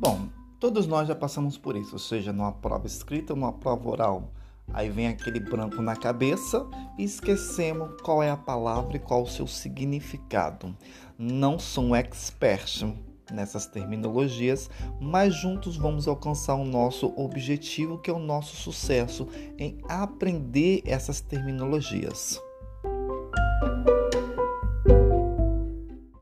Bom, todos nós já passamos por isso, ou seja numa prova escrita numa prova oral. Aí vem aquele branco na cabeça e esquecemos qual é a palavra e qual o seu significado. Não sou um expert nessas terminologias, mas juntos vamos alcançar o nosso objetivo, que é o nosso sucesso em aprender essas terminologias.